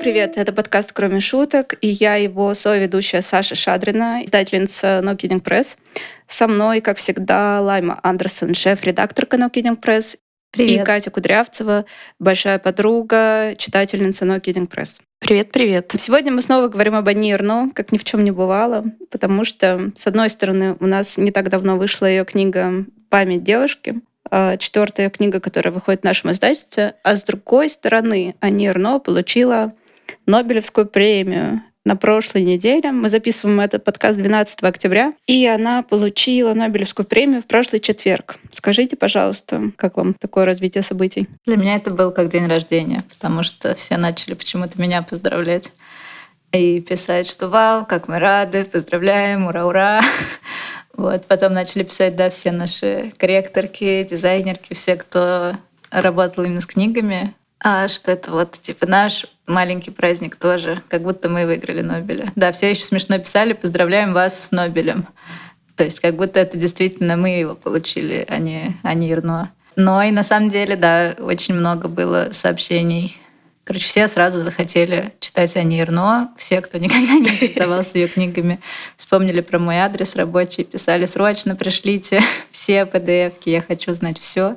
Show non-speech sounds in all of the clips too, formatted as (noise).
привет! Это подкаст «Кроме шуток», и я его соведущая Саша Шадрина, издательница No Kidding Press. Со мной, как всегда, Лайма Андерсон, шеф-редакторка No Kidding Press, Привет. и Катя Кудрявцева, большая подруга, читательница No Kidding Press. Привет, привет. Сегодня мы снова говорим об Анирну, как ни в чем не бывало, потому что, с одной стороны, у нас не так давно вышла ее книга «Память девушки», а, четвертая книга, которая выходит в нашем издательстве, а с другой стороны, Анирно получила Нобелевскую премию на прошлой неделе. Мы записываем этот подкаст 12 октября, и она получила Нобелевскую премию в прошлый четверг. Скажите, пожалуйста, как вам такое развитие событий? Для меня это был как день рождения, потому что все начали почему-то меня поздравлять и писать, что вау, как мы рады, поздравляем, ура-ура. (laughs) Вот. Потом начали писать, да, все наши корректорки, дизайнерки, все, кто работал именно с книгами, а что это вот типа наш маленький праздник тоже, как будто мы выиграли Нобеля. Да, все еще смешно писали, поздравляем вас с Нобелем. То есть как будто это действительно мы его получили, а не, а не Ирно. Но и на самом деле, да, очень много было сообщений. Короче, все сразу захотели читать Ани Ирно. Все, кто никогда не интересовался ее книгами, вспомнили про мой адрес рабочий, писали «Срочно пришлите все PDF-ки, я хочу знать все.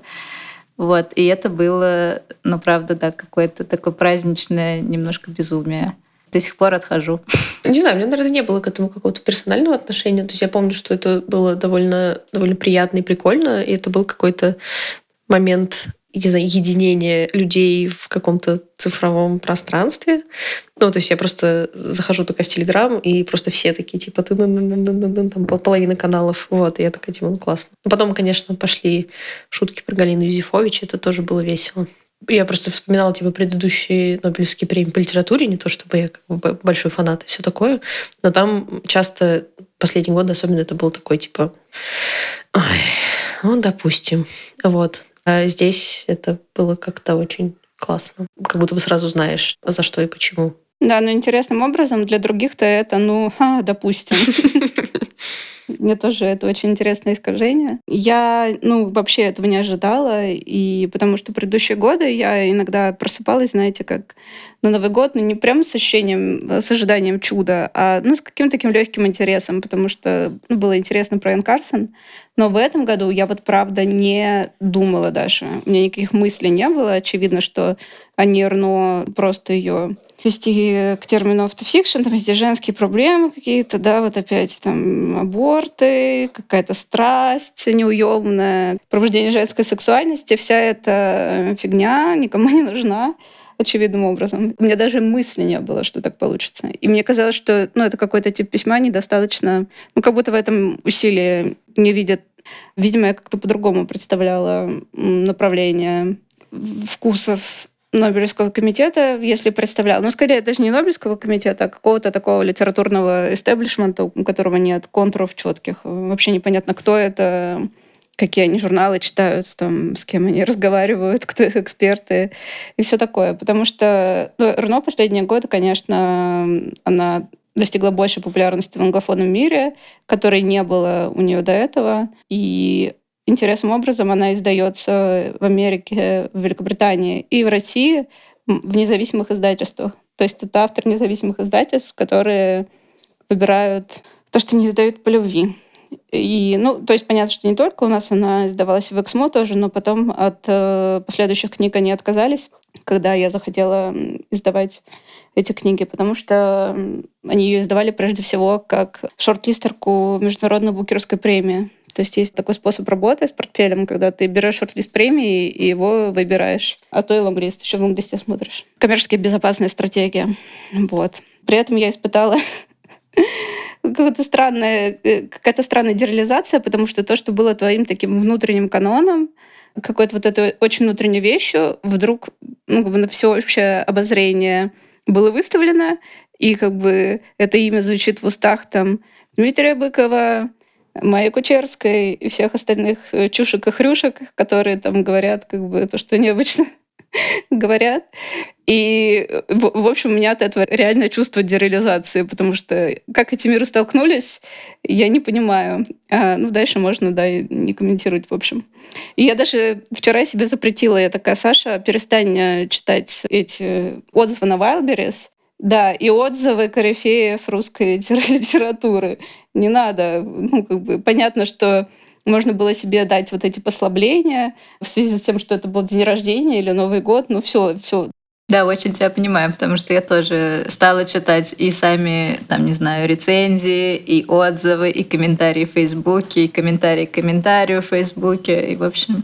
Вот. И это было, ну, правда, да, какое-то такое праздничное немножко безумие. До сих пор отхожу. (laughs) Не знаю, у меня, наверное, не было к этому какого-то персонального отношения. То есть я помню, что это было довольно, довольно приятно и прикольно, и это был какой-то момент не знаю, единение людей в каком-то цифровом пространстве. Ну, то есть я просто захожу такая в Телеграм, и просто все такие, типа, ты там половина каналов. Вот, и я такая, типа, ну, классно. Потом, конечно, пошли шутки про Галину Юзефович, это тоже было весело. Я просто вспоминала, типа, предыдущие Нобелевские премии по литературе, не то чтобы я как бы большой фанат и все такое, но там часто последний год особенно это был такой, типа, Ой, ну, допустим. Вот. А здесь это было как-то очень классно. Как будто бы сразу знаешь, за что и почему. Да, но интересным образом для других-то это, ну, ха, допустим. (laughs) Мне тоже это очень интересное искажение. Я, ну, вообще этого не ожидала, и потому что предыдущие годы я иногда просыпалась, знаете, как на Новый год, ну, не прям с ощущением, с ожиданием чуда, а, ну, с каким-то таким легким интересом, потому что ну, было интересно про Энн Карсон. Но в этом году я вот правда не думала даже. У меня никаких мыслей не было. Очевидно, что они Арно просто ее вести к термину автофикшн, там везде женские проблемы какие-то, да, вот опять там аборты, какая-то страсть неуемная, пробуждение женской сексуальности, вся эта фигня никому не нужна очевидным образом. У меня даже мысли не было, что так получится. И мне казалось, что ну, это какой-то тип письма недостаточно... Ну, как будто в этом усилии не видят. Видимо, я как-то по-другому представляла направление вкусов Нобелевского комитета, если представляла. Ну, скорее, даже не Нобелевского комитета, а какого-то такого литературного эстеблишмента, у которого нет контуров четких. Вообще непонятно, кто это, какие они журналы читают, там, с кем они разговаривают, (laughs) кто их эксперты и все такое. Потому что ну, Рно последние годы, конечно, она достигла большей популярности в англофонном мире, которой не было у нее до этого. И интересным образом она издается в Америке, в Великобритании и в России в независимых издательствах. То есть это автор независимых издательств, которые выбирают то, что не издают по любви. И, ну, то есть понятно, что не только у нас она издавалась в Эксмо тоже, но потом от э, последующих книг они отказались, когда я захотела издавать эти книги, потому что они ее издавали прежде всего как шорт-листерку Международной букеровской премии. То есть есть такой способ работы с портфелем, когда ты берешь шорт-лист премии и его выбираешь. А то и лонглист, еще в лонглисте смотришь. Коммерчески безопасная стратегия. Вот. При этом я испытала (laughs) какая-то странная, э, какая-то странная дереализация, потому что то, что было твоим таким внутренним каноном, какой-то вот этой очень внутренней вещью, вдруг ну, как бы на всеобщее обозрение было выставлено, и как бы это имя звучит в устах там Дмитрия Быкова, Майи Кучерской и всех остальных э, чушек и хрюшек, которые там говорят как бы то, что необычно (laughs) говорят. И, в, общем, у меня от этого реально чувство дереализации, потому что как эти миры столкнулись, я не понимаю. А, ну, дальше можно, да, не комментировать, в общем. И я даже вчера себе запретила, я такая, Саша, перестань э, читать эти отзывы на Wildberries, да, и отзывы корифеев русской (laughs) литературы. Не надо. Ну, как бы понятно, что можно было себе дать вот эти послабления в связи с тем, что это был день рождения или Новый год. Ну все, все. Да, очень тебя понимаю, потому что я тоже стала читать и сами, там, не знаю, рецензии, и отзывы, и комментарии в Фейсбуке, и комментарии к комментарию в Фейсбуке, и, в общем,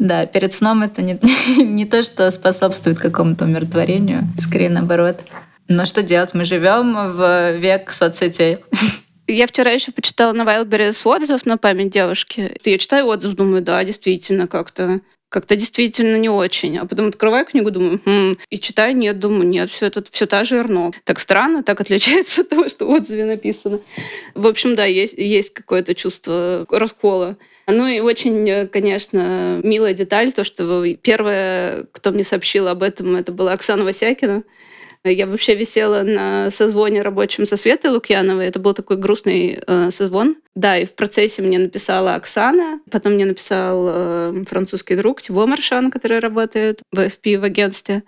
да, перед сном это не, (laughs) не то, что способствует какому-то умиротворению, скорее наоборот. Но что делать? Мы живем в век соцсетей. Я вчера еще почитала на Wildberries отзыв на память девушки. Я читаю отзыв, думаю, да, действительно, как-то как-то действительно не очень. А потом открываю книгу, думаю, хм, и читаю, нет, думаю, нет, все это все та же Эрно. Так странно, так отличается от того, что в отзыве написано. В общем, да, есть, есть какое-то чувство раскола. Ну и очень, конечно, милая деталь, то, что первая, кто мне сообщил об этом, это была Оксана Васякина. Я вообще висела на созвоне рабочем со Светой Лукьяновой. Это был такой грустный э, созвон. Да, и в процессе мне написала Оксана, потом мне написал э, французский друг Тиво Маршан, который работает в FP в агентстве.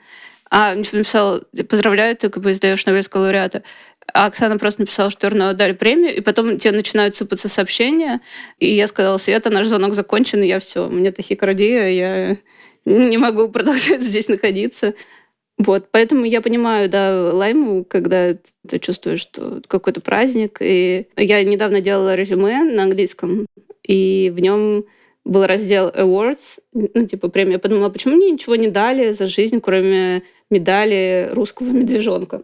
А, написал, поздравляю, ты как бы издаешь Нобелевского лауреата. А Оксана просто написала, что Эрно дали премию, и потом тебе начинают сыпаться сообщения. И я сказала, Света, наш звонок закончен, и я все, у меня тахикардия, я не могу продолжать (laughs) здесь находиться. Вот, поэтому я понимаю, да, лайму, когда ты чувствуешь, что какой-то праздник. И я недавно делала резюме на английском, и в нем был раздел Awards, ну, типа премия. Я подумала, почему мне ничего не дали за жизнь, кроме медали русского медвежонка.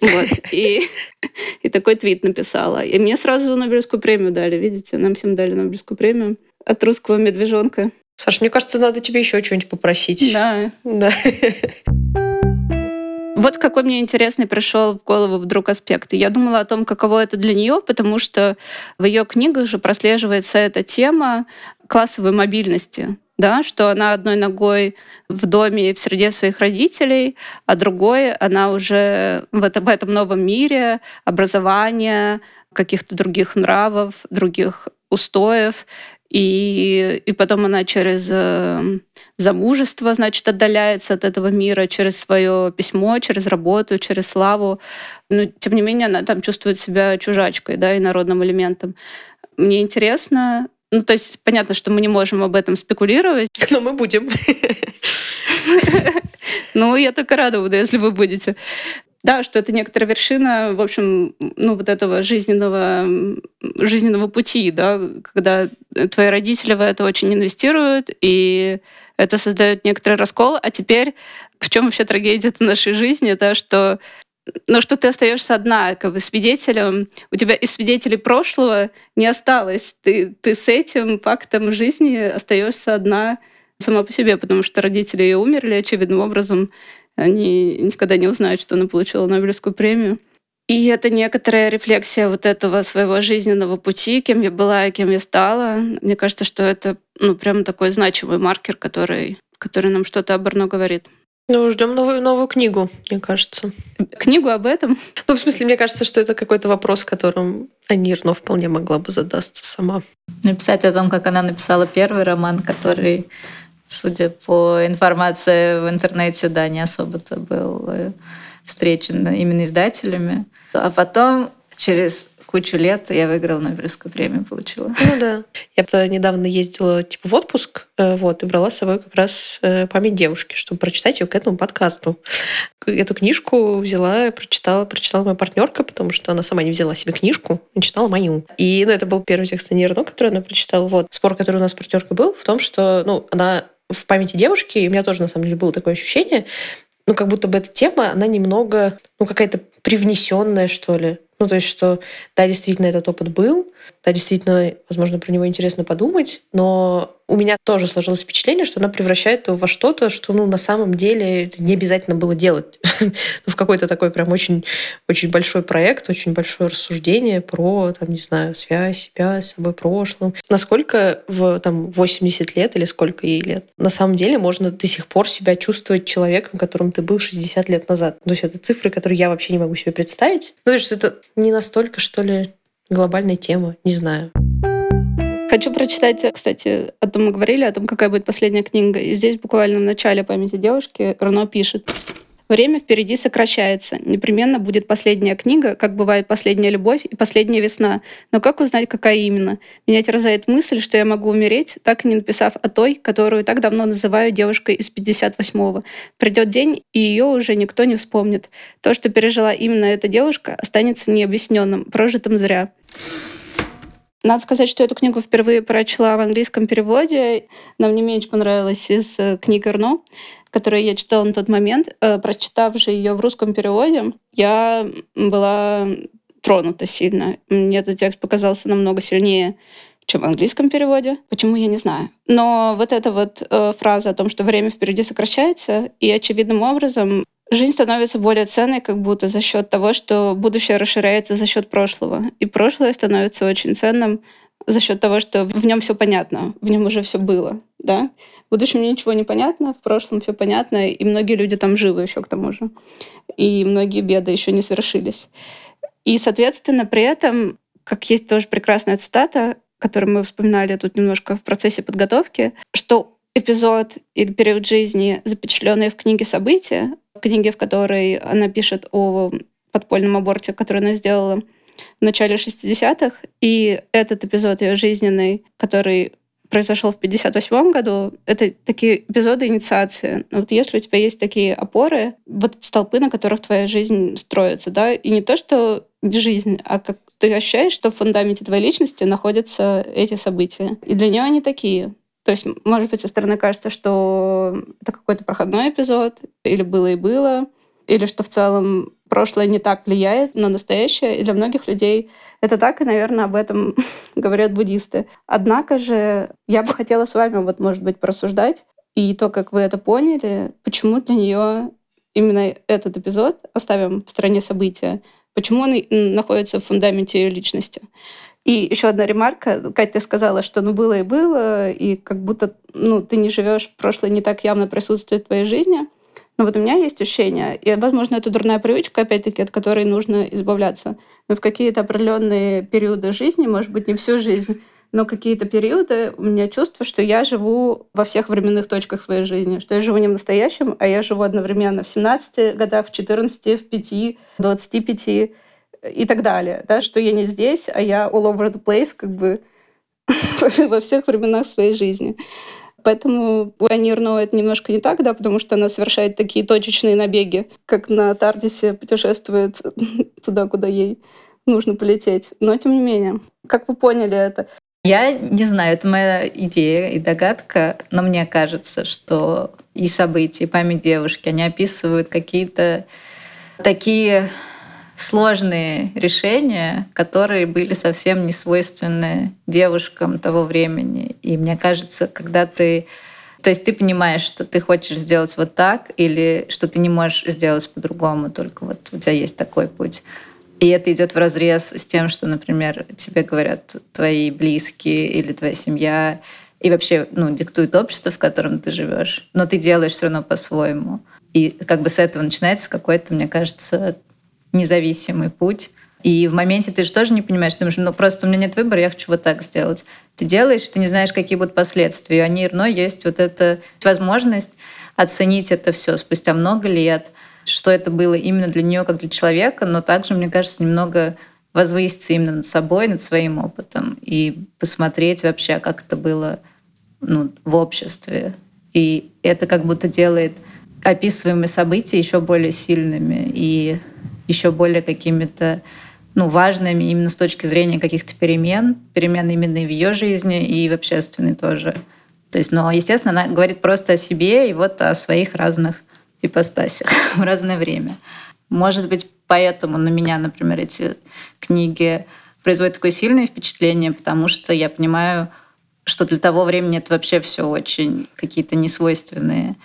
Вот. (laughs) И, и такой твит написала. И мне сразу Нобелевскую премию дали, видите? Нам всем дали Нобелевскую премию от русского медвежонка. Саша, мне кажется, надо тебе еще что-нибудь попросить. Да. Да. (laughs) Вот какой мне интересный пришел в голову вдруг аспект. Я думала о том, каково это для нее, потому что в ее книгах же прослеживается эта тема классовой мобильности да, что она одной ногой в доме в среде своих родителей, а другой она уже в, это, в этом новом мире образования, каких-то других нравов, других устоев. И, и потом она через э, замужество, значит, отдаляется от этого мира, через свое письмо, через работу, через славу. Но, тем не менее, она там чувствует себя чужачкой, да, и народным элементом. Мне интересно, ну, то есть понятно, что мы не можем об этом спекулировать. (laughs) Но мы будем. (laughs) Ну, я только рада буду, если вы будете. Да, что это некоторая вершина, в общем, ну, вот этого жизненного, жизненного пути, да, когда твои родители в это очень инвестируют, и это создает некоторый раскол. А теперь, в чем вообще трагедия нашей жизни, да, что но что ты остаешься одна, как бы свидетелем, у тебя из свидетелей прошлого не осталось. Ты, ты с этим фактом жизни остаешься одна сама по себе, потому что родители ее умерли очевидным образом, они никогда не узнают, что она получила Нобелевскую премию. И это некоторая рефлексия вот этого своего жизненного пути, кем я была и кем я стала. Мне кажется, что это ну, прям такой значимый маркер, который, который нам что-то об Арно говорит. Ну, ждем новую, новую книгу, мне кажется. Книгу об этом? Ну, в смысле, мне кажется, что это какой-то вопрос, которым Анирно вполне могла бы задаться сама. Написать о том, как она написала первый роман, который судя по информации в интернете, да, не особо-то был э, встречен именно издателями. А потом через кучу лет я выиграла Нобелевскую премию, получила. Ну да. Я недавно ездила типа в отпуск, э, вот, и брала с собой как раз э, память девушки, чтобы прочитать ее к этому подкасту. Эту книжку взяла, прочитала, прочитала моя партнерка, потому что она сама не взяла себе книжку, а читала мою. И, ну, это был первый текст Нерно, который она прочитала. Вот. Спор, который у нас с партнеркой был, в том, что, ну, она в памяти девушки, и у меня тоже, на самом деле, было такое ощущение, ну, как будто бы эта тема, она немного, ну, какая-то привнесенная, что ли. Ну, то есть, что, да, действительно, этот опыт был, да, действительно, возможно, про него интересно подумать, но у меня тоже сложилось впечатление, что она превращает его во что-то, что ну, на самом деле не обязательно было делать. ну, (laughs) в какой-то такой прям очень, очень большой проект, очень большое рассуждение про, там, не знаю, связь себя с собой прошлым. Насколько в там, 80 лет или сколько ей лет, на самом деле можно до сих пор себя чувствовать человеком, которым ты был 60 лет назад. То есть это цифры, которые я вообще не могу себе представить. Ну, то есть это не настолько, что ли, глобальная тема, не знаю. Хочу прочитать, кстати, о том мы говорили, о том, какая будет последняя книга. И здесь буквально в начале памяти девушки Рано пишет. Время впереди сокращается. Непременно будет последняя книга, как бывает последняя любовь и последняя весна. Но как узнать, какая именно? Меня терзает мысль, что я могу умереть, так и не написав о той, которую так давно называю девушкой из 58-го. Придет день, и ее уже никто не вспомнит. То, что пережила именно эта девушка, останется необъясненным, прожитым зря. Надо сказать, что эту книгу впервые прочла в английском переводе. Нам мне меньше понравилась из э, книг Эрно, которую я читала на тот момент. Э, прочитав же ее в русском переводе, я была тронута сильно. Мне этот текст показался намного сильнее, чем в английском переводе. Почему, я не знаю. Но вот эта вот э, фраза о том, что время впереди сокращается, и очевидным образом жизнь становится более ценной как будто за счет того, что будущее расширяется за счет прошлого. И прошлое становится очень ценным за счет того, что в нем все понятно, в нем уже все было. Да? В будущем ничего не понятно, в прошлом все понятно, и многие люди там живы еще к тому же. И многие беды еще не совершились. И, соответственно, при этом, как есть тоже прекрасная цитата, которую мы вспоминали тут немножко в процессе подготовки, что эпизод или период жизни, запечатленный в книге события, книге, в которой она пишет о подпольном аборте, который она сделала в начале 60-х, и этот эпизод ее жизненный, который произошел в 58 году, это такие эпизоды инициации. Вот если у тебя есть такие опоры, вот столпы, на которых твоя жизнь строится, да, и не то, что жизнь, а как ты ощущаешь, что в фундаменте твоей личности находятся эти события. И для нее они такие. То есть, может быть, со стороны кажется, что это какой-то проходной эпизод, или было и было, или что в целом прошлое не так влияет на настоящее. И для многих людей это так, и, наверное, об этом (laughs) говорят буддисты. Однако же я бы хотела с вами, вот, может быть, порассуждать, и то, как вы это поняли, почему для нее именно этот эпизод, оставим в стороне события, почему он находится в фундаменте ее личности. И еще одна ремарка. Катя, ты сказала, что ну было и было, и как будто ну, ты не живешь, прошлое не так явно присутствует в твоей жизни. Но вот у меня есть ощущение, и, возможно, это дурная привычка, опять-таки, от которой нужно избавляться. Но в какие-то определенные периоды жизни, может быть, не всю жизнь, но какие-то периоды у меня чувство, что я живу во всех временных точках своей жизни, что я живу не в настоящем, а я живу одновременно в 17 годах, в 14, в 5, 25 и так далее, да, что я не здесь, а я all over the place, как бы (laughs) во всех временах своей жизни. Поэтому у Ани Эрно это немножко не так, да, потому что она совершает такие точечные набеги, как на Тардисе путешествует (laughs) туда, куда ей нужно полететь. Но тем не менее, как вы поняли это? Я не знаю, это моя идея и догадка, но мне кажется, что и события, и память девушки, они описывают какие-то такие сложные решения, которые были совсем не свойственны девушкам того времени. И мне кажется, когда ты то есть ты понимаешь, что ты хочешь сделать вот так, или что ты не можешь сделать по-другому, только вот у тебя есть такой путь. И это идет в разрез с тем, что, например, тебе говорят твои близкие или твоя семья, и вообще ну, диктует общество, в котором ты живешь. Но ты делаешь все равно по-своему. И как бы с этого начинается какой-то, мне кажется, независимый путь. И в моменте ты же тоже не понимаешь, думаешь, ну просто у меня нет выбора, я хочу вот так сделать. Ты делаешь, ты не знаешь, какие будут последствия. И у Ани Ирно есть вот эта возможность оценить это все спустя много лет, что это было именно для нее как для человека, но также, мне кажется, немного возвыситься именно над собой, над своим опытом и посмотреть вообще, как это было ну, в обществе. И это как будто делает описываемые события еще более сильными и еще более какими-то ну, важными именно с точки зрения каких-то перемен, перемен именно и в ее жизни, и в общественной тоже. То есть, но, естественно, она говорит просто о себе и вот о своих разных ипостасях (laughs) в разное время. Может быть, поэтому на меня, например, эти книги производят такое сильное впечатление, потому что я понимаю, что для того времени это вообще все очень какие-то несвойственные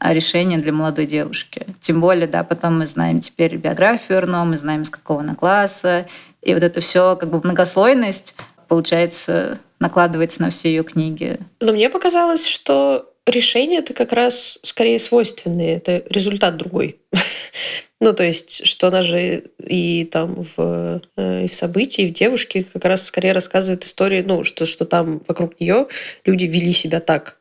а, решения для молодой девушки. Тем более, да, потом мы знаем теперь биографию Эрно, мы знаем, из какого она класса. И вот это все как бы многослойность, получается, накладывается на все ее книги. Но мне показалось, что решения это как раз скорее свойственные, это результат другой. (laughs) Ну, то есть, что она же и там в, э, и в событии, и в девушке как раз скорее рассказывает историю, ну, что, что там вокруг нее люди вели себя так.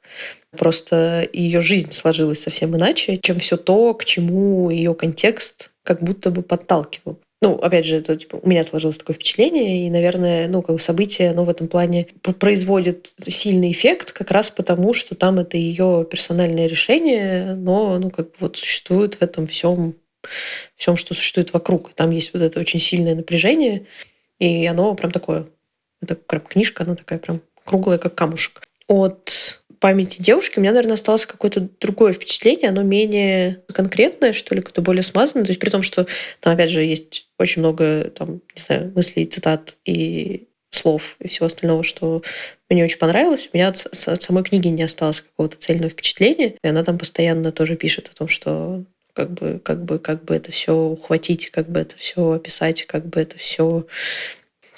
Просто ее жизнь сложилась совсем иначе, чем все то, к чему ее контекст как будто бы подталкивал. Ну, опять же, это типа, у меня сложилось такое впечатление, и, наверное, ну, как бы событие, оно в этом плане производит сильный эффект, как раз потому, что там это ее персональное решение, но, ну, как бы вот существует в этом всем всем, что существует вокруг. Там есть вот это очень сильное напряжение, и оно прям такое. Это прям книжка, она такая прям круглая, как камушек. От памяти девушки у меня, наверное, осталось какое-то другое впечатление, оно менее конкретное, что ли, как-то более смазанное. То есть при том, что там, опять же, есть очень много, там, не знаю, мыслей, цитат и слов и всего остального, что мне очень понравилось. У меня от, от самой книги не осталось какого-то цельного впечатления. И она там постоянно тоже пишет о том, что как бы, как бы, как бы это все ухватить, как бы это все описать, как бы это все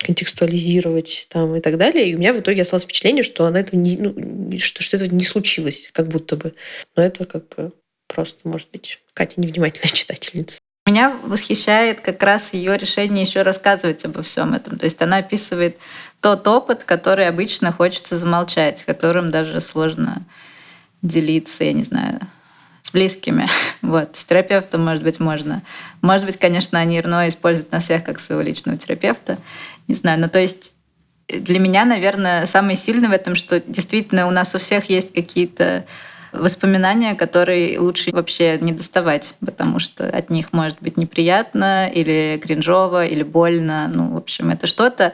контекстуализировать там и так далее. И у меня в итоге осталось впечатление, что она этого не, ну, что, что этого не случилось, как будто бы. Но это как бы просто, может быть, Катя невнимательная (laughs) читательница. Меня восхищает как раз ее решение еще рассказывать обо всем этом. То есть она описывает тот опыт, который обычно хочется замолчать, которым даже сложно делиться, я не знаю, с близкими. (laughs) Вот. С терапевтом, может быть, можно. Может быть, конечно, они Ирно используют на всех как своего личного терапевта. Не знаю. Но то есть для меня, наверное, самое сильное в этом, что действительно у нас у всех есть какие-то воспоминания, которые лучше вообще не доставать, потому что от них может быть неприятно или кринжово, или больно. Ну, в общем, это что-то,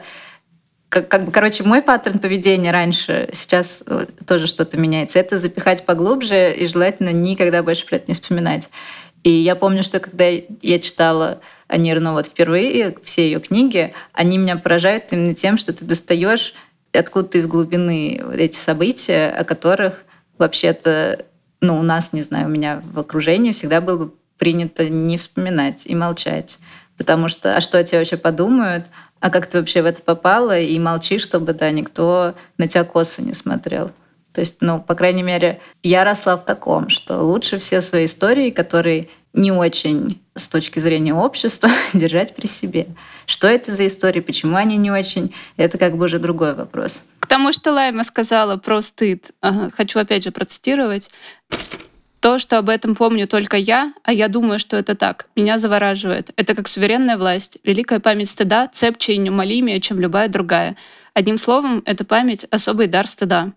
как, как бы, короче, мой паттерн поведения раньше, сейчас э, тоже что-то меняется. Это запихать поглубже и желательно никогда больше про это не вспоминать. И я помню, что когда я читала Анирну вот впервые, все ее книги, они меня поражают именно тем, что ты достаешь откуда-то из глубины эти события, о которых вообще-то, ну, у нас, не знаю, у меня в окружении всегда было бы принято не вспоминать и молчать. Потому что, а что о тебе вообще подумают? А как ты вообще в это попала? И молчи, чтобы, да, никто на тебя косо не смотрел. То есть, ну, по крайней мере, я росла в таком, что лучше все свои истории, которые не очень с точки зрения общества, (laughs) держать при себе. Что это за истории, почему они не очень, это как бы уже другой вопрос. К тому, что Лайма сказала про стыд, хочу опять же процитировать. То, что об этом помню только я, а я думаю, что это так, меня завораживает. Это как суверенная власть, великая память стыда, цепче и неумолимее, чем любая другая. Одним словом, эта память — особый дар стыда.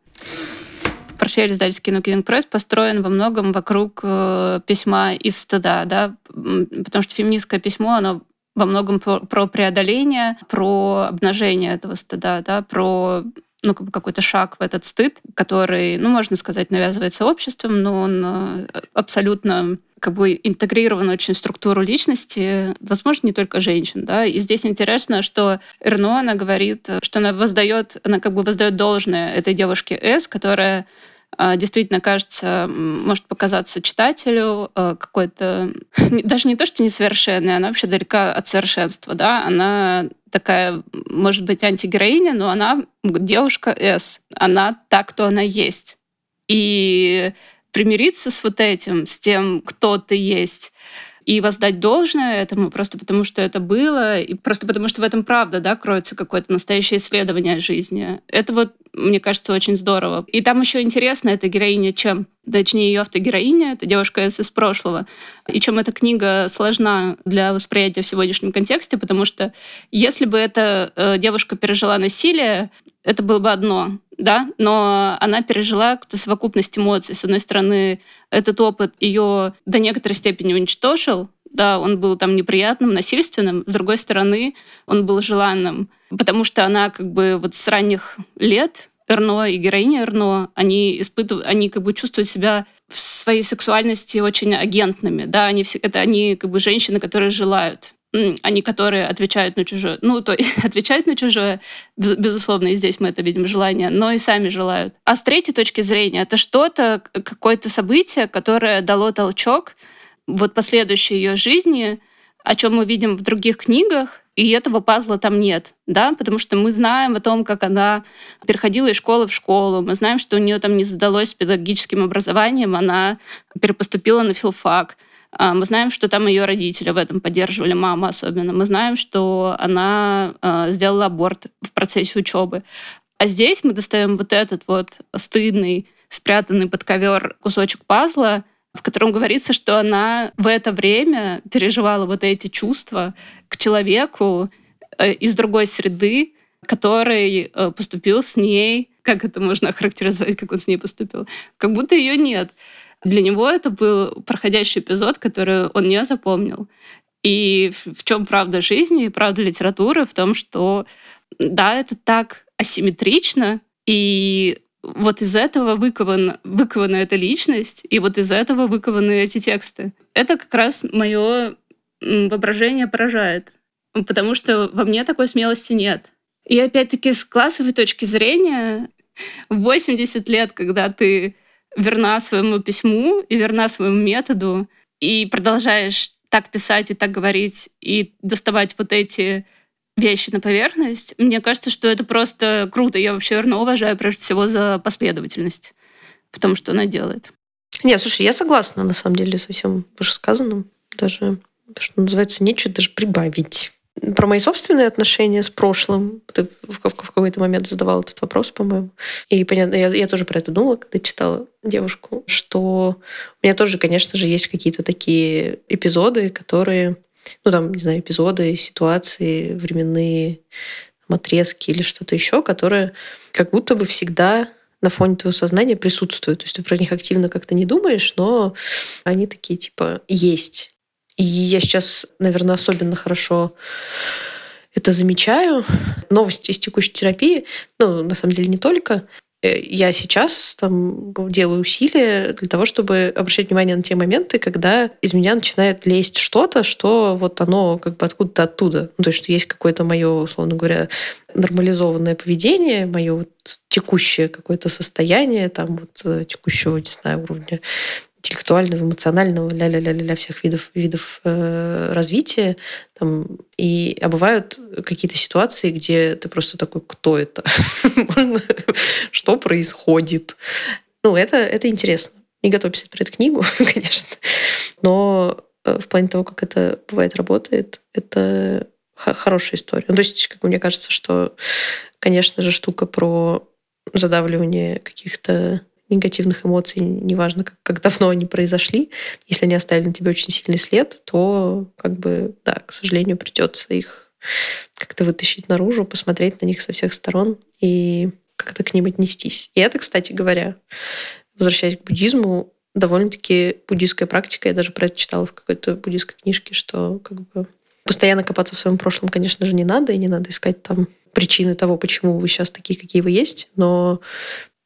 Портфель издательский Нукинг Пресс построен во многом вокруг э, письма из стыда, да, потому что феминистское письмо, оно во многом про, про преодоление, про обнажение этого стыда, да, про ну, как бы какой-то шаг в этот стыд, который, ну, можно сказать, навязывается обществом, но он э, абсолютно как бы интегрирован очень в структуру личности, возможно, не только женщин, да, и здесь интересно, что Эрно, она говорит, что она воздает, она как бы воздает должное этой девушке С, которая действительно кажется, может показаться читателю а, какой-то, (laughs) даже не то, что несовершенной, она вообще далека от совершенства, да, она такая, может быть, антигероиня, но она девушка С, она так, кто она есть. И примириться с вот этим, с тем, кто ты есть, и воздать должное этому просто потому, что это было, и просто потому, что в этом правда, да, кроется какое-то настоящее исследование жизни. Это вот, мне кажется, очень здорово. И там еще интересно, эта героиня чем? Точнее, ее автогероиня, это девушка из, из прошлого. И чем эта книга сложна для восприятия в сегодняшнем контексте, потому что если бы эта э, девушка пережила насилие, это было бы одно, да, но она пережила совокупность эмоций. С одной стороны, этот опыт ее до некоторой степени уничтожил, да, он был там неприятным, насильственным. С другой стороны, он был желанным, потому что она как бы вот с ранних лет Эрно и героиня Эрно, они испытывают, они как бы чувствуют себя в своей сексуальности очень агентными, да, они все, это они как бы женщины, которые желают. Они которые отвечают на чужое. Ну, то есть (laughs) отвечают на чужое, безусловно, и здесь мы это видим желание, но и сами желают. А с третьей точки зрения, это что-то, какое-то событие, которое дало толчок вот последующей ее жизни, о чем мы видим в других книгах, и этого пазла там нет, да, потому что мы знаем о том, как она переходила из школы в школу, мы знаем, что у нее там не задалось с педагогическим образованием, она перепоступила на филфак, а, мы знаем, что там ее родители в этом поддерживали, мама особенно. Мы знаем, что она а, сделала аборт в процессе учебы. А здесь мы достаем вот этот вот стыдный, спрятанный под ковер кусочек пазла, в котором говорится, что она в это время переживала вот эти чувства к человеку э, из другой среды, который э, поступил с ней, как это можно охарактеризовать, как он с ней поступил, как будто ее нет. Для него это был проходящий эпизод, который он не запомнил. И в чем правда жизни и правда литературы? В том, что да, это так асимметрично, и вот из этого выкован, выкована эта личность, и вот из этого выкованы эти тексты. Это как раз мое воображение поражает, потому что во мне такой смелости нет. И опять-таки с классовой точки зрения, в 80 лет, когда ты верна своему письму и верна своему методу, и продолжаешь так писать и так говорить, и доставать вот эти вещи на поверхность, мне кажется, что это просто круто. Я вообще Эрно уважаю прежде всего за последовательность в том, что она делает. Нет, слушай, я согласна, на самом деле, со всем вышесказанным. Даже, что называется, нечего даже прибавить. Про мои собственные отношения с прошлым. Ты в, какой-то момент задавал этот вопрос, по-моему. И понятно, я, я тоже про это думала, когда читала девушку, что у меня тоже, конечно же, есть какие-то такие эпизоды, которые ну, там, не знаю, эпизоды, ситуации, временные там, отрезки или что-то еще, которые как будто бы всегда на фоне твоего сознания присутствуют. То есть ты про них активно как-то не думаешь, но они такие типа есть. И я сейчас, наверное, особенно хорошо это замечаю. Новости из текущей терапии, ну, на самом деле, не только. Э, я сейчас там делаю усилия для того, чтобы обращать внимание на те моменты, когда из меня начинает лезть что-то, что вот оно как бы откуда-то оттуда. Ну, то есть, что есть какое-то мое, условно говоря, нормализованное поведение, мое вот текущее какое-то состояние, там вот э, текущего, не знаю, уровня интеллектуального, эмоционального, ля-ля-ля-ля всех видов, видов э, развития. Там, и, а бывают какие-то ситуации, где ты просто такой, кто это? (laughs) Что происходит? Ну, это, это интересно. Не готов писать про эту книгу, (laughs) конечно. Но э, в плане того, как это бывает работает, это хорошая история. Ну, то есть, как мне кажется, что, конечно же, штука про задавливание каких-то негативных эмоций, неважно, как, как давно они произошли, если они оставили на тебе очень сильный след, то, как бы, да, к сожалению, придется их как-то вытащить наружу, посмотреть на них со всех сторон и как-то к ним отнестись. И это, кстати говоря, возвращаясь к буддизму, довольно-таки буддийская практика. Я даже про это читала в какой-то буддийской книжке, что как бы постоянно копаться в своем прошлом, конечно же, не надо, и не надо искать там причины того, почему вы сейчас такие, какие вы есть, но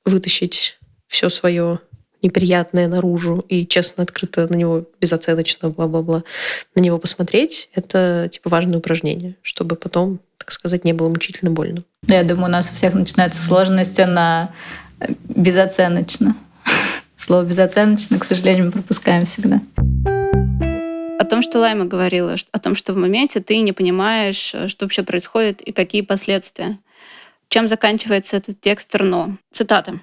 вытащить все свое неприятное наружу и честно, открыто на него безоценочно, бла-бла-бла, на него посмотреть, это типа важное упражнение, чтобы потом, так сказать, не было мучительно больно. Я думаю, у нас у всех начинаются сложности на безоценочно. (laughs) Слово безоценочно, к сожалению, мы пропускаем всегда. О том, что Лайма говорила, о том, что в моменте ты не понимаешь, что вообще происходит и какие последствия. Чем заканчивается этот текст Рно? Цитата.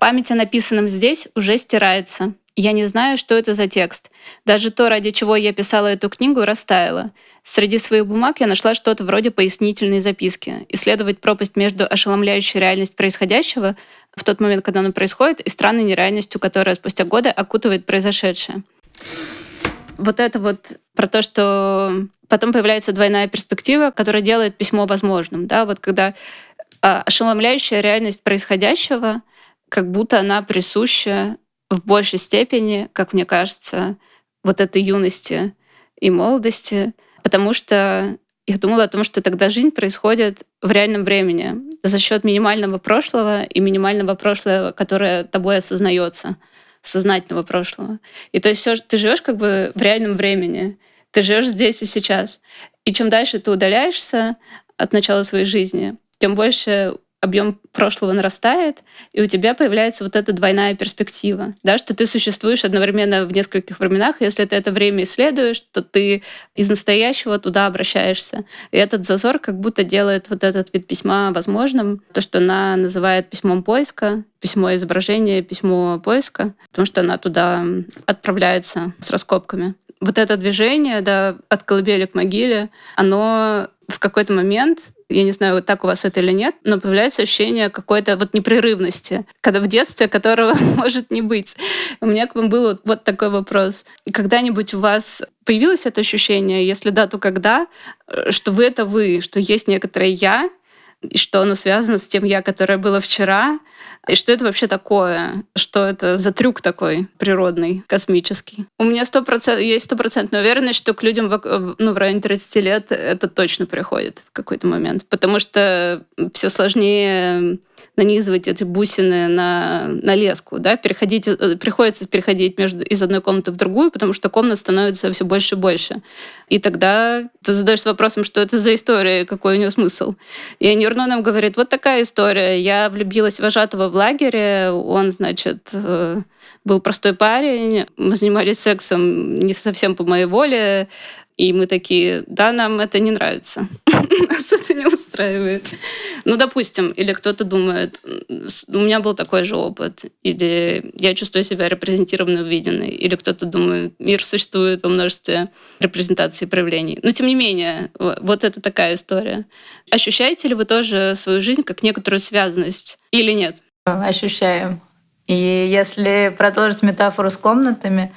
Память о написанном здесь уже стирается. Я не знаю, что это за текст. Даже то, ради чего я писала эту книгу, растаяло. Среди своих бумаг я нашла что-то вроде пояснительной записки. Исследовать пропасть между ошеломляющей реальностью происходящего в тот момент, когда оно происходит, и странной нереальностью, которая спустя годы окутывает произошедшее. Вот это вот про то, что потом появляется двойная перспектива, которая делает письмо возможным. Да? Вот когда а, ошеломляющая реальность происходящего — как будто она присуща в большей степени, как мне кажется, вот этой юности и молодости, потому что я думала о том, что тогда жизнь происходит в реальном времени за счет минимального прошлого и минимального прошлого, которое тобой осознается, сознательного прошлого. И то есть все, ты живешь как бы в реальном времени. Ты живешь здесь и сейчас. И чем дальше ты удаляешься от начала своей жизни, тем больше объем прошлого нарастает, и у тебя появляется вот эта двойная перспектива, да, что ты существуешь одновременно в нескольких временах. Если ты это время исследуешь, то ты из настоящего туда обращаешься. И этот зазор как будто делает вот этот вид письма возможным, то, что она называет письмом поиска, письмо изображения, письмо поиска, потому что она туда отправляется с раскопками. Вот это движение, да, от колыбели к могиле, оно в какой-то момент я не знаю, так у вас это или нет, но появляется ощущение какой-то вот непрерывности, когда в детстве которого (laughs) может не быть. У меня к вам был вот такой вопрос. Когда-нибудь у вас появилось это ощущение, если да, то когда, э, что вы — это вы, что есть некоторое «я», и что оно связано с тем «я», которое было вчера, и что это вообще такое, что это за трюк такой природный, космический. У меня 100%, есть стопроцентная уверенность, что к людям в, ну, в районе 30 лет это точно приходит в какой-то момент, потому что все сложнее нанизывать эти бусины на, на леску, да, переходить, э, приходится переходить между, из одной комнаты в другую, потому что комнат становится все больше и больше. И тогда ты задаешься вопросом, что это за история, какой у нее смысл. И Нирно нам говорит, вот такая история. Я влюбилась в вожатого в лагере, он, значит, э, был простой парень, мы занимались сексом не совсем по моей воле, и мы такие, да, нам это не нравится. (laughs) Нас это не устраивает. Ну, допустим, или кто-то думает, у меня был такой же опыт, или я чувствую себя репрезентированной, увиденной, или кто-то думает, мир существует во множестве репрезентаций и проявлений. Но, тем не менее, вот это такая история. Ощущаете ли вы тоже свою жизнь как некоторую связанность или нет? Ощущаем. И если продолжить метафору с комнатами,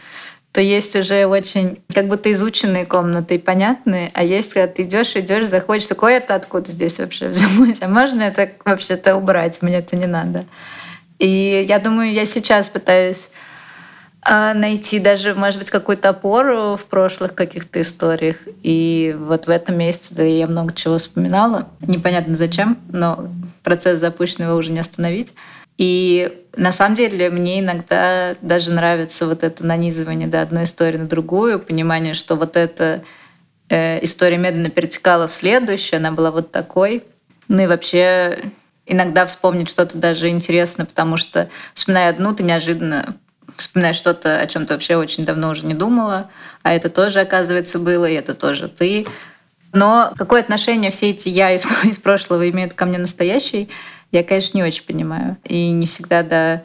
то есть уже очень как будто изученные комнаты и понятные, а есть, когда ты идешь, идешь, заходишь, такое это откуда здесь вообще взялось? А можно это вообще-то убрать? Мне это не надо. И я думаю, я сейчас пытаюсь а, найти даже, может быть, какую-то опору в прошлых каких-то историях. И вот в этом месяце да, я много чего вспоминала. Непонятно зачем, но процесс запущенный его уже не остановить. И на самом деле мне иногда даже нравится вот это нанизывание да, одной истории на другую, понимание, что вот эта э, история медленно перетекала в следующую, она была вот такой. Ну и вообще иногда вспомнить что-то даже интересно, потому что вспоминая одну, ты неожиданно вспоминаешь что-то, о чем ты вообще очень давно уже не думала, а это тоже, оказывается, было, и это тоже ты. Но какое отношение все эти я из, (laughs) из прошлого имеют ко мне настоящий, я, конечно, не очень понимаю. И не всегда, да,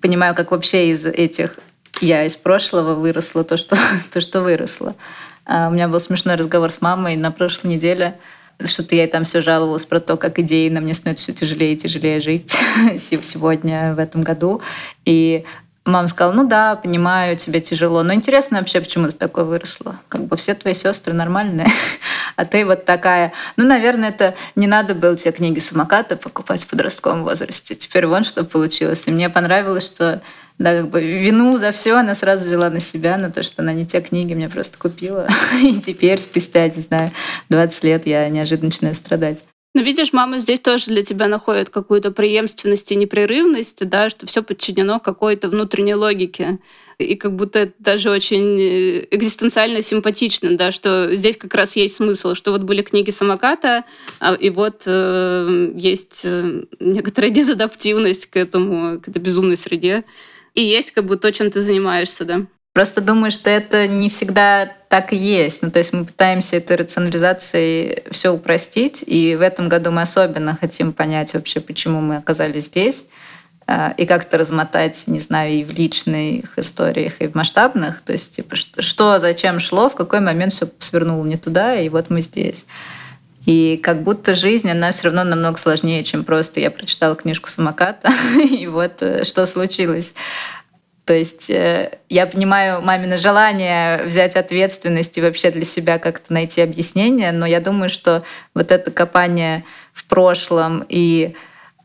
понимаю, как вообще из этих я из прошлого выросла то, что, (laughs) то, что выросло. А у меня был смешной разговор с мамой на прошлой неделе. Что-то я там все жаловалась про то, как идейно мне становится все тяжелее и тяжелее жить (laughs) сегодня, в этом году. И Мама сказала, ну да, понимаю, тебе тяжело. Но интересно вообще, почему ты такой выросла. Как бы все твои сестры нормальные, (laughs) а ты вот такая. Ну, наверное, это не надо было тебе книги самоката покупать в подростковом возрасте. Теперь вон что получилось. И мне понравилось, что да, как бы вину за все она сразу взяла на себя, на то, что она не те книги мне просто купила. (laughs) И теперь, спустя, не знаю, 20 лет я неожиданно начинаю страдать. Ну, видишь, мама здесь тоже для тебя находит какую-то преемственность и непрерывность, да, что все подчинено какой-то внутренней логике. И как будто это даже очень э, экзистенциально симпатично, да, что здесь как раз есть смысл, что вот были книги самоката, а, и вот э, есть э, некоторая (laughs) дезадаптивность к этому, к этой безумной среде. И есть как бы то, чем ты занимаешься, да. Просто думаю, что это не всегда так и есть. Ну, то есть мы пытаемся этой рационализацией все упростить, и в этом году мы особенно хотим понять вообще, почему мы оказались здесь, э, и как-то размотать, не знаю, и в личных историях, и в масштабных. То есть, типа, что, зачем шло, в какой момент все свернуло не туда, и вот мы здесь. И как будто жизнь, она все равно намного сложнее, чем просто я прочитала книжку самоката, (laughs) и вот э, что случилось. То есть э, я понимаю мамино желание взять ответственность и вообще для себя как-то найти объяснение, но я думаю, что вот это копание в прошлом и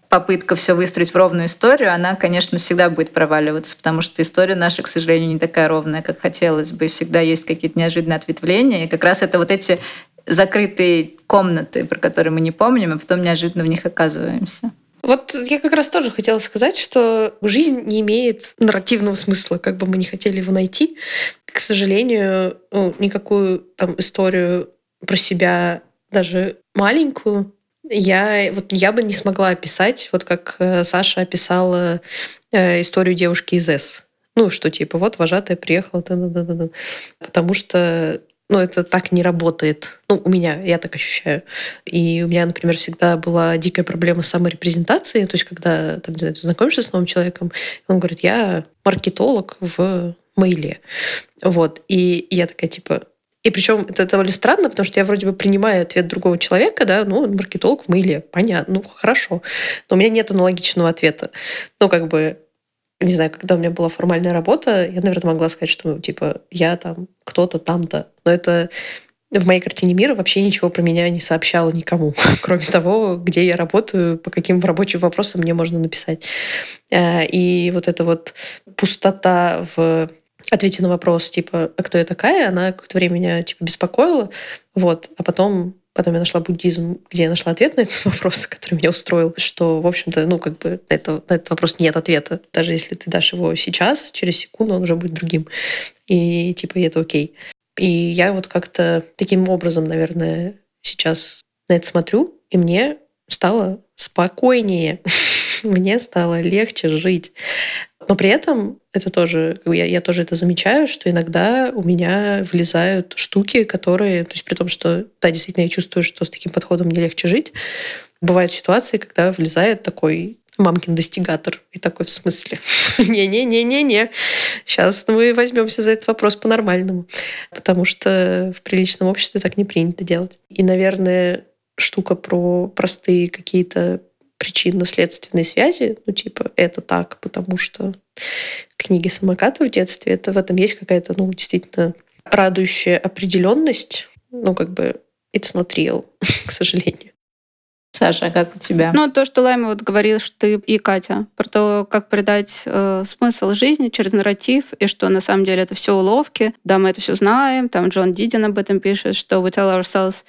попытка все выстроить в ровную историю, она, конечно, всегда будет проваливаться, потому что история наша, к сожалению, не такая ровная, как хотелось бы. Всегда есть какие-то неожиданные ответвления. И как раз это вот эти закрытые комнаты, про которые мы не помним, а потом неожиданно в них оказываемся. Вот я как раз тоже хотела сказать, что жизнь не имеет нарративного смысла, как бы мы не хотели его найти. К сожалению, ну, никакую там историю про себя, даже маленькую, я, вот, я бы не смогла описать, вот как э, Саша описала э, историю девушки из С. Ну, что типа, вот вожатая приехала, да, да, да, да. потому что ну, это так не работает. Ну, у меня, я так ощущаю. И у меня, например, всегда была дикая проблема саморепрезентации. То есть, когда там, знаю, знакомишься с новым человеком, он говорит, я маркетолог в мейле. Вот. И я такая, типа, и причем это довольно странно, потому что я вроде бы принимаю ответ другого человека, да, ну, маркетолог в мейле, понятно, ну, хорошо. Но у меня нет аналогичного ответа. Ну, как бы, не знаю, когда у меня была формальная работа, я, наверное, могла сказать, что, типа, я там кто-то там-то. Но это в моей картине мира вообще ничего про меня не сообщало никому, (laughs) кроме того, где я работаю, по каким рабочим вопросам мне можно написать. Э, и вот эта вот пустота в ответе на вопрос, типа, а кто я такая, она какое-то время меня, типа, беспокоила. Вот. А потом Потом я нашла буддизм, где я нашла ответ на этот (laughs) вопрос, который меня устроил, что, в общем-то, ну, как бы на, это, на этот вопрос нет ответа. Даже если ты дашь его сейчас, через секунду он уже будет другим. И, типа, и это окей. И я вот как-то таким образом, наверное, сейчас на это смотрю, и мне стало спокойнее. (laughs) мне стало легче жить. Но при этом это тоже, я, я тоже это замечаю, что иногда у меня влезают штуки, которые, то есть при том, что, да, действительно, я чувствую, что с таким подходом мне легче жить, бывают ситуации, когда влезает такой мамкин достигатор. И такой, в смысле? (laughs) Не-не-не-не-не. Сейчас мы возьмемся за этот вопрос по-нормальному. Потому что в приличном обществе так не принято делать. И, наверное, штука про простые какие-то причинно-следственной связи, ну, типа, это так, потому что книги самоката в детстве, это в этом есть какая-то, ну, действительно радующая определенность, ну, как бы, it's not real, (laughs) к сожалению. Саша, а как у тебя? Ну, то, что Лайма вот говорил, что ты и Катя, про то, как придать э, смысл жизни через нарратив, и что на самом деле это все уловки. Да, мы это все знаем, там Джон Дидин об этом пишет, что we tell ourselves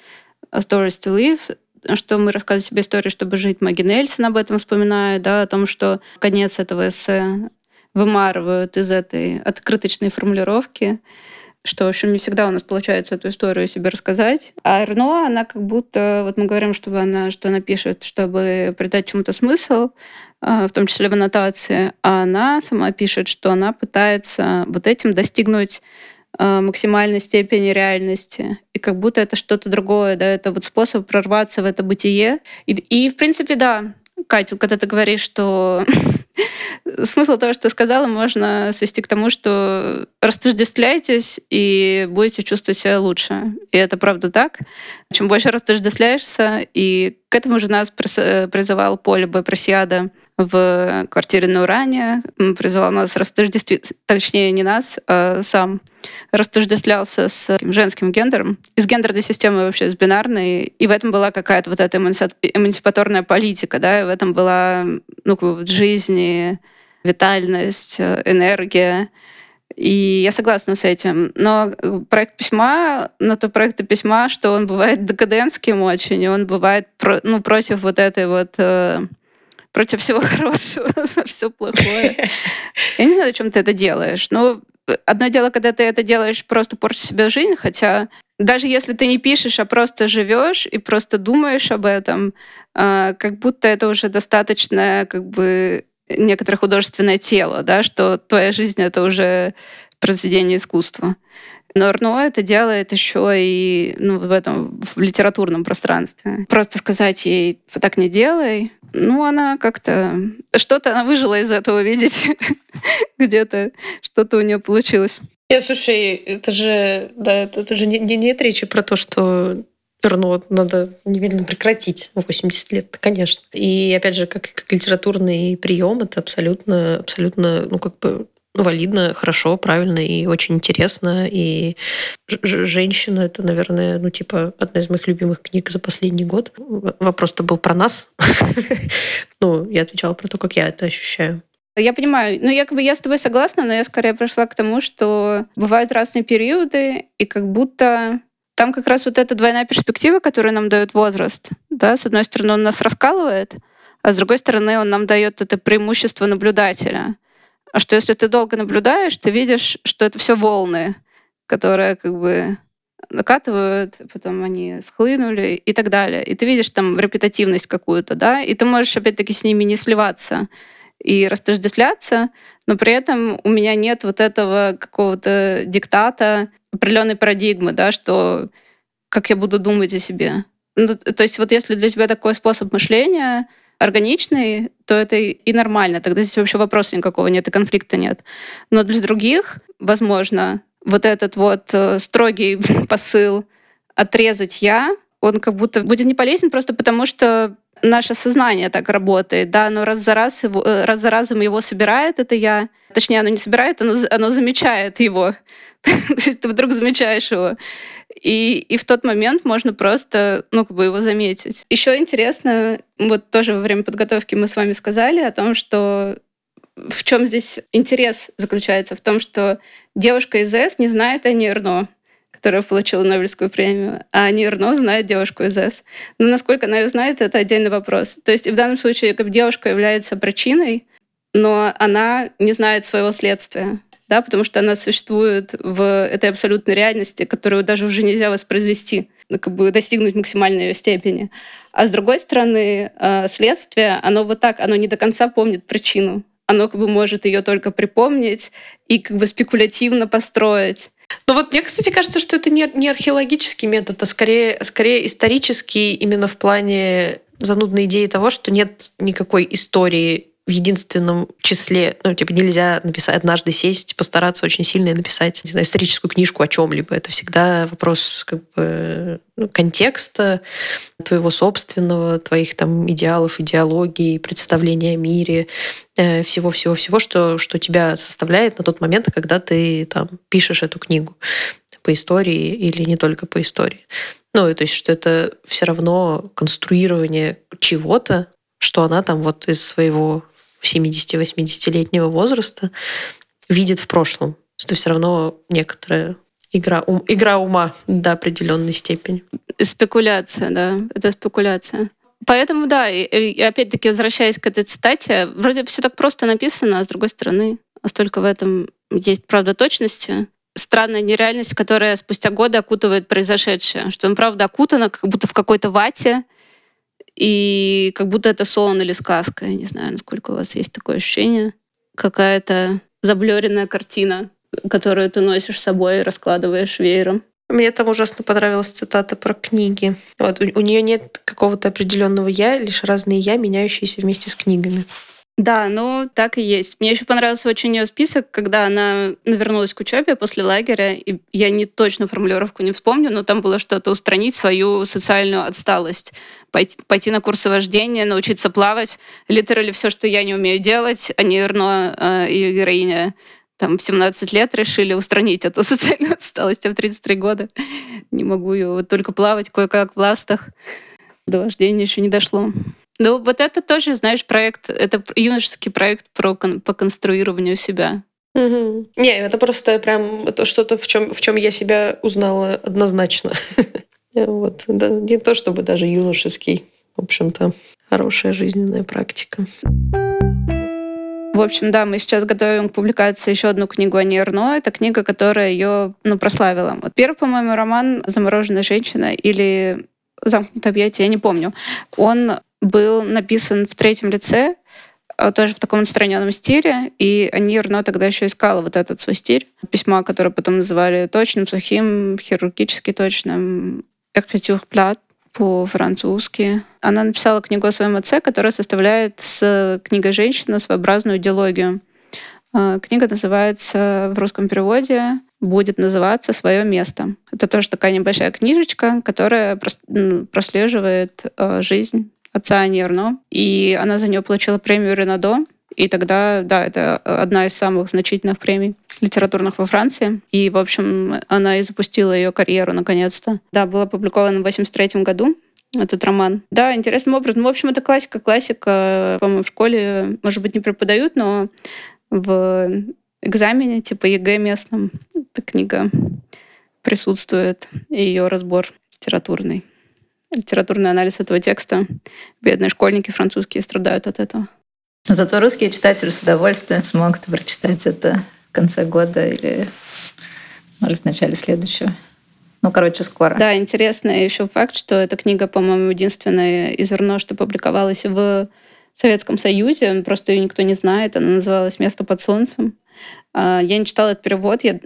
stories to live, что мы рассказываем себе истории, чтобы жить. Маги Нельсон об этом вспоминает, да, о том, что конец этого эссе вымарывают из этой открыточной формулировки что, в общем, не всегда у нас получается эту историю себе рассказать. А Арно, она как будто, вот мы говорим, чтобы она, что она пишет, чтобы придать чему-то смысл, а, в том числе в аннотации, а она сама пишет, что она пытается вот этим достигнуть максимальной степени реальности. И как будто это что-то другое, да, это вот способ прорваться в это бытие. И, и в принципе, да, Катя, когда ты говоришь, что (laughs) смысл того, что сказала, можно свести к тому, что растождествляйтесь и будете чувствовать себя лучше. И это правда так. Чем больше растождествляешься, и к этому же нас призывал Поле Б в квартире на Уране. Призывал нас растождествить, точнее не нас, а сам растождествлялся с женским гендером. Из гендерной системы вообще с бинарной. И в этом была какая-то вот эта эмансипаторная политика, да, и в этом была ну, вот жизни, витальность, энергия. И я согласна с этим. Но проект письма, на то проекта письма, что он бывает декадентским очень, и он бывает ну, против вот этой вот э, против всего (laughs) хорошего, (laughs) за все плохое. (laughs) Я не знаю, зачем ты это делаешь. Но одно дело, когда ты это делаешь, просто портишь себе жизнь, хотя даже если ты не пишешь, а просто живешь и просто думаешь об этом, как будто это уже достаточно как бы некоторое художественное тело, да, что твоя жизнь — это уже произведение искусства. Но Арно это делает еще и ну, в этом в литературном пространстве. Просто сказать ей так не делай, ну, она как-то... Что-то она выжила из этого, видите? (laughs) Где-то что-то у нее получилось. Нет, слушай, это же, да, это, это же не, не, нет речи про то, что Эрно надо немедленно прекратить в 80 лет, конечно. И опять же, как, как литературный прием, это абсолютно, абсолютно, ну, как бы валидно, хорошо, правильно и очень интересно. И «Женщина» — это, наверное, ну, типа, одна из моих любимых книг за последний год. Вопрос-то был про нас. (laughs) Ну, я отвечала про то, как я это ощущаю. Я понимаю. Ну, я как бы я с тобой согласна, но я скорее пришла к тому, что бывают разные периоды, и как будто там как раз вот эта двойная перспектива, которую нам дает возраст, да, с одной стороны, он нас раскалывает, а с другой стороны он нам дает это преимущество наблюдателя. А что если ты долго наблюдаешь, ты видишь, что это все волны, которые как бы накатывают, потом они схлынули и так далее. И ты видишь там репетативность какую-то, да, и ты можешь опять-таки с ними не сливаться и растождествляться, но при этом у меня нет вот этого какого-то диктата, определенной парадигмы, да, что как я буду думать о себе. Ну, то есть вот если для тебя такой способ мышления органичный, то это и нормально. Тогда здесь вообще вопроса никакого нет, и конфликта нет. Но для других, возможно, вот этот вот э, строгий (laughs) посыл отрезать я, он как будто будет не полезен просто потому, что наше сознание так работает, да, оно раз за раз, его, э, раз за разом его собирает, это я. Точнее, оно не собирает, оно, оно замечает его. (laughs) То есть ты вдруг замечаешь его. И, и в тот момент можно просто, ну, как бы его заметить. Еще интересно, вот тоже во время подготовки мы с вами сказали о том, что в чем здесь интерес заключается? В том, что девушка из С не знает о Нерно, которая получила Нобелевскую премию, а Нерно знает девушку из С. Но насколько она ее знает, это отдельный вопрос. То есть в данном случае как девушка является причиной, но она не знает своего следствия да, потому что она существует в этой абсолютной реальности, которую даже уже нельзя воспроизвести, ну, как бы достигнуть максимальной ее степени. А с другой стороны, э, следствие, оно вот так, оно не до конца помнит причину. Оно как бы может ее только припомнить и как бы спекулятивно построить. Ну вот мне, кстати, кажется, что это не, не археологический метод, а скорее, скорее исторический именно в плане занудной идеи того, что нет никакой истории в единственном числе, ну, типа, нельзя написать однажды сесть, постараться очень сильно и написать, не знаю, историческую книжку о чем-либо. Это всегда вопрос как бы ну, контекста твоего собственного, твоих там идеалов, идеологии, представления о мире, всего-всего-всего, э, что, что тебя составляет на тот момент, когда ты там пишешь эту книгу по истории или не только по истории. Ну, то есть, что это все равно конструирование чего-то, что она там вот из своего 70-80-летнего возраста видит в прошлом. Это все равно некоторая игра, ум, игра ума до определенной степени. Спекуляция, да, это спекуляция. Поэтому, да, и, и опять-таки, возвращаясь к этой цитате, вроде все так просто написано, а с другой стороны, столько в этом есть правда точности. Странная нереальность, которая спустя годы окутывает произошедшее. Что он, правда, окутано как будто в какой-то вате, и как будто это сон или сказка. Я не знаю, насколько у вас есть такое ощущение. Какая-то заблюренная картина, которую ты носишь с собой и раскладываешь веером. Мне там ужасно понравилась цитата про книги. Вот, у, у нее нет какого-то определенного я, лишь разные я, меняющиеся вместе с книгами. Да, ну так и есть. Мне еще понравился очень ее список, когда она вернулась к учебе после лагеря, и я не точно формулировку не вспомню, но там было что-то устранить свою социальную отсталость, пойти, пойти на курсы вождения, научиться плавать, литерали все, что я не умею делать, а не Эрно, э, ее героиня, там в 17 лет решили устранить эту (laughs) социальную отсталость, а в 33 года не могу ее вот только плавать кое-как в ластах. До вождения еще не дошло. Ну, вот это тоже, знаешь, проект, это юношеский проект про, по конструированию себя. Угу. Не, это просто прям это что-то, в чем, в чем я себя узнала однозначно. (laughs) вот. Да, не то чтобы даже юношеский. В общем-то, хорошая жизненная практика. В общем, да, мы сейчас готовим к публикации еще одну книгу о Нерно. Это книга, которая ее ну, прославила. Вот первый, по-моему, роман «Замороженная женщина» или «Замкнутое объятие», я не помню. Он был написан в третьем лице, а, тоже в таком отстраненном стиле, и Ани Эрно тогда еще искала вот этот свой стиль. Письма, которые потом называли точным, сухим, хирургически точным. плат по-французски. Она написала книгу о своем отце, которая составляет с книгой «Женщина» своеобразную идеологию. А, книга называется в русском переводе будет называться «Свое место». Это тоже такая небольшая книжечка, которая прослеживает а, жизнь отца Эрно, и она за нее получила премию Ренодо. И тогда, да, это одна из самых значительных премий литературных во Франции. И, в общем, она и запустила ее карьеру наконец-то. Да, была опубликована в 83 году этот роман. Да, интересным образом. В общем, это классика. Классика, по-моему, в школе, может быть, не преподают, но в экзамене, типа ЕГЭ местном, эта книга присутствует, и ее разбор литературный. литературный анализ этого текста. Бедные школьники французские страдают от этого. Зато русские читатели с удовольствием смогут прочитать это в конце года или, может, в начале следующего. Ну, короче, скоро. Да, интересный еще факт, что эта книга, по-моему, единственная из Эрно, что публиковалась в Советском Союзе, просто ее никто не знает. Она называлась «Место под солнцем». А, я не читала этот перевод, я,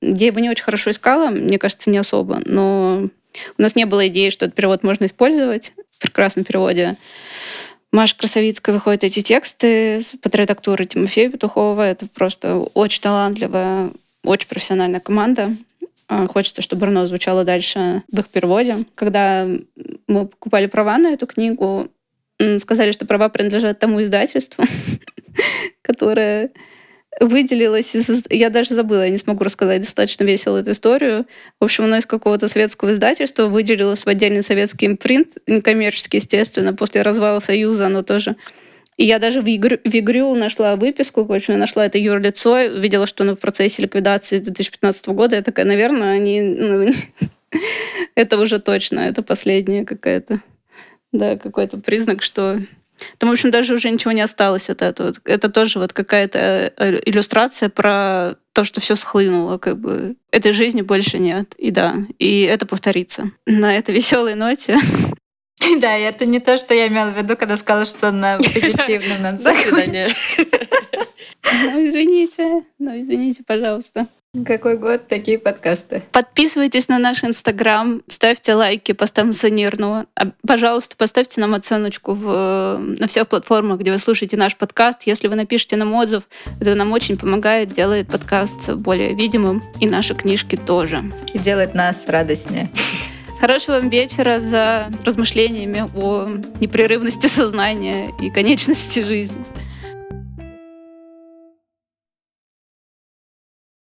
я его не очень хорошо искала, мне кажется, не особо, но у нас не было идеи, что этот перевод можно использовать в прекрасном переводе. Маша Красовицкая выходит эти тексты под редактурой Тимофея Петухова. Это просто очень талантливая, очень профессиональная команда. А, хочется, чтобы Брно звучало дальше в их переводе. Когда мы покупали права на эту книгу, сказали, что права принадлежат тому издательству, (laughs) которое выделилось из... Я даже забыла, я не смогу рассказать достаточно весело эту историю. В общем, оно из какого-то советского издательства выделилось в отдельный советский импринт, некоммерческий, естественно. После развала Союза оно тоже и я даже в, игр, в Игрю нашла выписку, общем, нашла это юрлицо, видела, что оно в процессе ликвидации 2015 года. Я такая, наверное, они... Ну, (laughs) это уже точно, это последняя какая-то, да, какой-то признак, что там, в общем, даже уже ничего не осталось от этого. Это тоже вот какая-то э, иллюстрация про то, что все схлынуло, как бы этой жизни больше нет. И да, и это повторится. На этой (laughs) веселой ноте (laughs) Да, это не то, что я имела в виду, когда сказала, что (laughs) на позитивном надо До свидания. Ну, извините, ну, извините, пожалуйста. Какой год, такие подкасты. Подписывайтесь на наш Инстаграм, ставьте лайки постам Санирного. Пожалуйста, поставьте нам оценочку в, на всех платформах, где вы слушаете наш подкаст. Если вы напишите нам отзыв, это нам очень помогает, делает подкаст более видимым, и наши книжки тоже. И делает нас радостнее. Хорошего вам вечера за размышлениями о непрерывности сознания и конечности жизни.